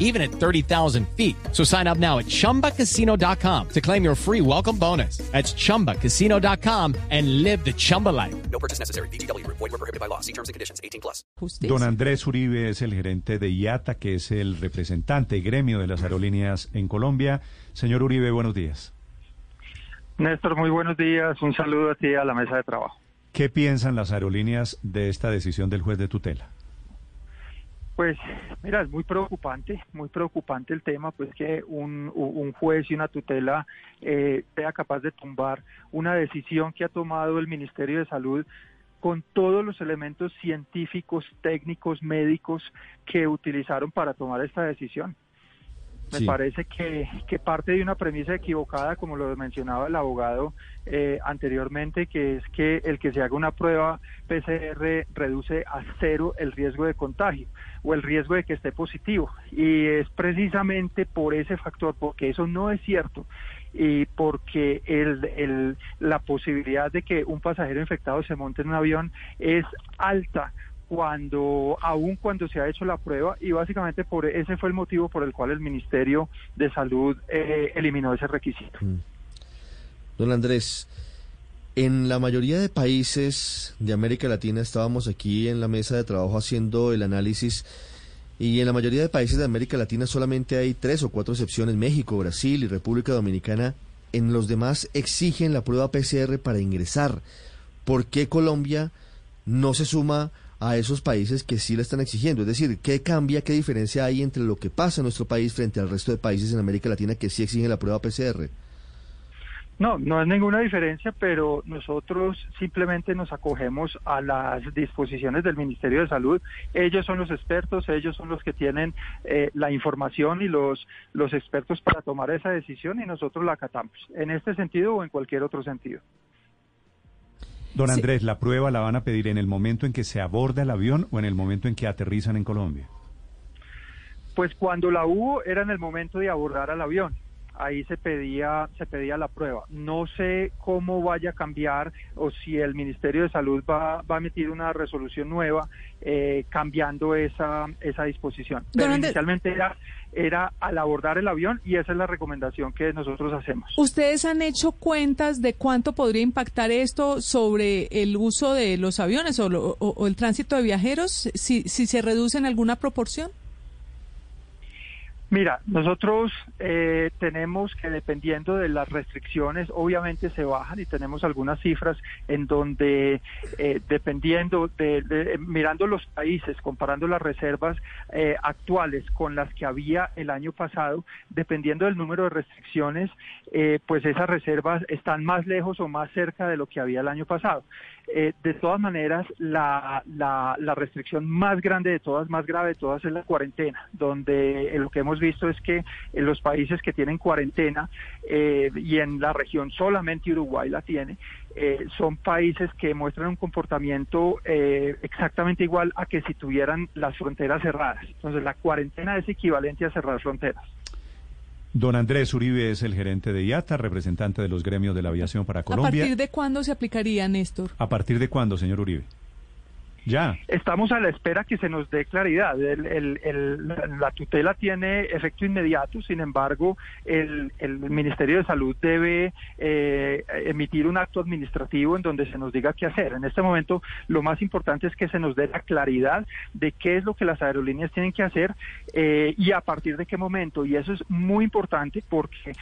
even at 30,000 feet. So sign up now at chumbacasino.com to claim your free welcome bonus. That's chumbacasino.com and live the Chumba life. No purchase necessary. BGW. Void were prohibited by law. See terms and conditions. 18 plus. Don Andrés Uribe es el gerente de IATA, que es el representante y gremio de las aerolíneas en Colombia. Señor Uribe, buenos días. Néstor, muy buenos días. Un saludo a ti a la mesa de trabajo. ¿Qué piensan las aerolíneas de esta decisión del juez de tutela? Pues mira, es muy preocupante, muy preocupante el tema, pues que un, un juez y una tutela eh, sea capaz de tumbar una decisión que ha tomado el Ministerio de Salud con todos los elementos científicos, técnicos, médicos que utilizaron para tomar esta decisión. Me parece que, que parte de una premisa equivocada, como lo mencionaba el abogado eh, anteriormente, que es que el que se haga una prueba PCR reduce a cero el riesgo de contagio o el riesgo de que esté positivo. Y es precisamente por ese factor, porque eso no es cierto y porque el, el- la posibilidad de que un pasajero infectado se monte en un avión es alta cuando aún cuando se ha hecho la prueba y básicamente por ese fue el motivo por el cual el Ministerio de Salud eh, eliminó ese requisito. Don Andrés, en la mayoría de países de América Latina estábamos aquí en la mesa de trabajo haciendo el análisis y en la mayoría de países de América Latina solamente hay tres o cuatro excepciones, México, Brasil y República Dominicana. En los demás exigen la prueba PCR para ingresar. ¿Por qué Colombia no se suma a esos países que sí la están exigiendo? Es decir, ¿qué cambia, qué diferencia hay entre lo que pasa en nuestro país frente al resto de países en América Latina que sí exigen la prueba PCR? No, no es ninguna diferencia, pero nosotros simplemente nos acogemos a las disposiciones del Ministerio de Salud. Ellos son los expertos, ellos son los que tienen eh, la información y los, los expertos para tomar esa decisión y nosotros la acatamos, en este sentido o en cualquier otro sentido. Don Andrés, ¿la prueba la van a pedir en el momento en que se aborda el avión o en el momento en que aterrizan en Colombia? Pues cuando la hubo era en el momento de abordar al avión. Ahí se pedía, se pedía la prueba. No sé cómo vaya a cambiar o si el Ministerio de Salud va, va a emitir una resolución nueva eh, cambiando esa, esa disposición. Pero inicialmente era, era al abordar el avión y esa es la recomendación que nosotros hacemos. ¿Ustedes han hecho cuentas de cuánto podría impactar esto sobre el uso de los aviones o, lo- o- o el tránsito de viajeros? Si, si se reduce en alguna proporción. Mira, nosotros eh, tenemos que dependiendo de las restricciones, obviamente se bajan y tenemos algunas cifras en donde eh, dependiendo de, de- mirando los países, comparando las reservas eh, actuales con las que había el año pasado, dependiendo del número de restricciones, eh, pues esas reservas están más lejos o más cerca de lo que había el año pasado. Eh, de todas maneras, la, la, la restricción más grande de todas, más grave de todas, es la cuarentena, donde eh, lo que hemos visto es que en los países que tienen cuarentena eh, y en la región solamente Uruguay la tiene, eh, son países que muestran un comportamiento eh, exactamente igual a que si tuvieran las fronteras cerradas. Entonces, la cuarentena es equivalente a cerrar fronteras. Don Andrés Uribe es el gerente de IATA, representante de los gremios de la aviación para ¿A Colombia. partir de cuándo se aplicaría, Néstor? ¿A partir de cuándo, señor Uribe? Ya. Estamos a la espera que se nos dé claridad. La- la tutela tiene efecto inmediato, sin embargo, el, Ministerio de Salud debe eh, emitir un acto administrativo en donde se nos diga qué hacer. En este momento, lo más importante es que se nos dé la claridad de qué es lo que las aerolíneas tienen que hacer eh, y a partir de qué momento. Y eso es muy importante porque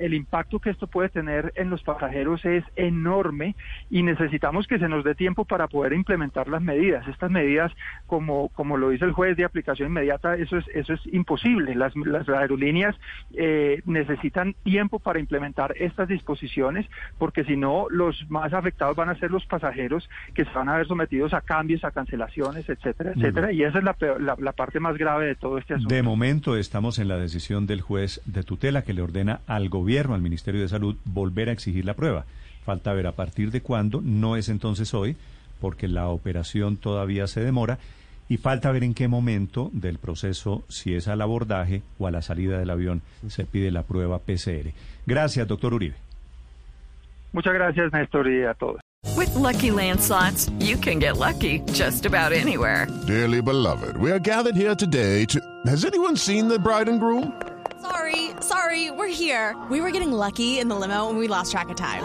el impacto que esto puede tener en los pasajeros es enorme y necesitamos que se nos dé tiempo para poder implementar las medidas. Estas medidas, como, como lo dice el juez de aplicación inmediata, eso es, eso es imposible. Las, las aerolíneas eh, necesitan tiempo para implementar estas disposiciones porque si no, los más afectados van a ser los pasajeros que se van a ver sometidos a cambios, a cancelaciones, etcétera, etcétera. Y esa es la, la, la parte más grave de todo este asunto. De momento estamos en la decisión del juez de tutela que le ordena al gobierno, al Ministerio de Salud, volver a exigir la prueba. Falta ver a partir de cuándo, no es entonces hoy, porque la operación todavía se demora y falta ver en qué momento del proceso, si es al abordaje o a la salida del avión, se pide la prueba PCR. Gracias, doctor Uribe. Muchas gracias, Néstor, y a todos. With lucky landslots, you can get lucky just about anywhere. Dearly beloved, we are gathered here today to. Has anyone seen the bride and groom? Sorry, sorry, we're here. We were getting lucky in the limo and we lost track of time.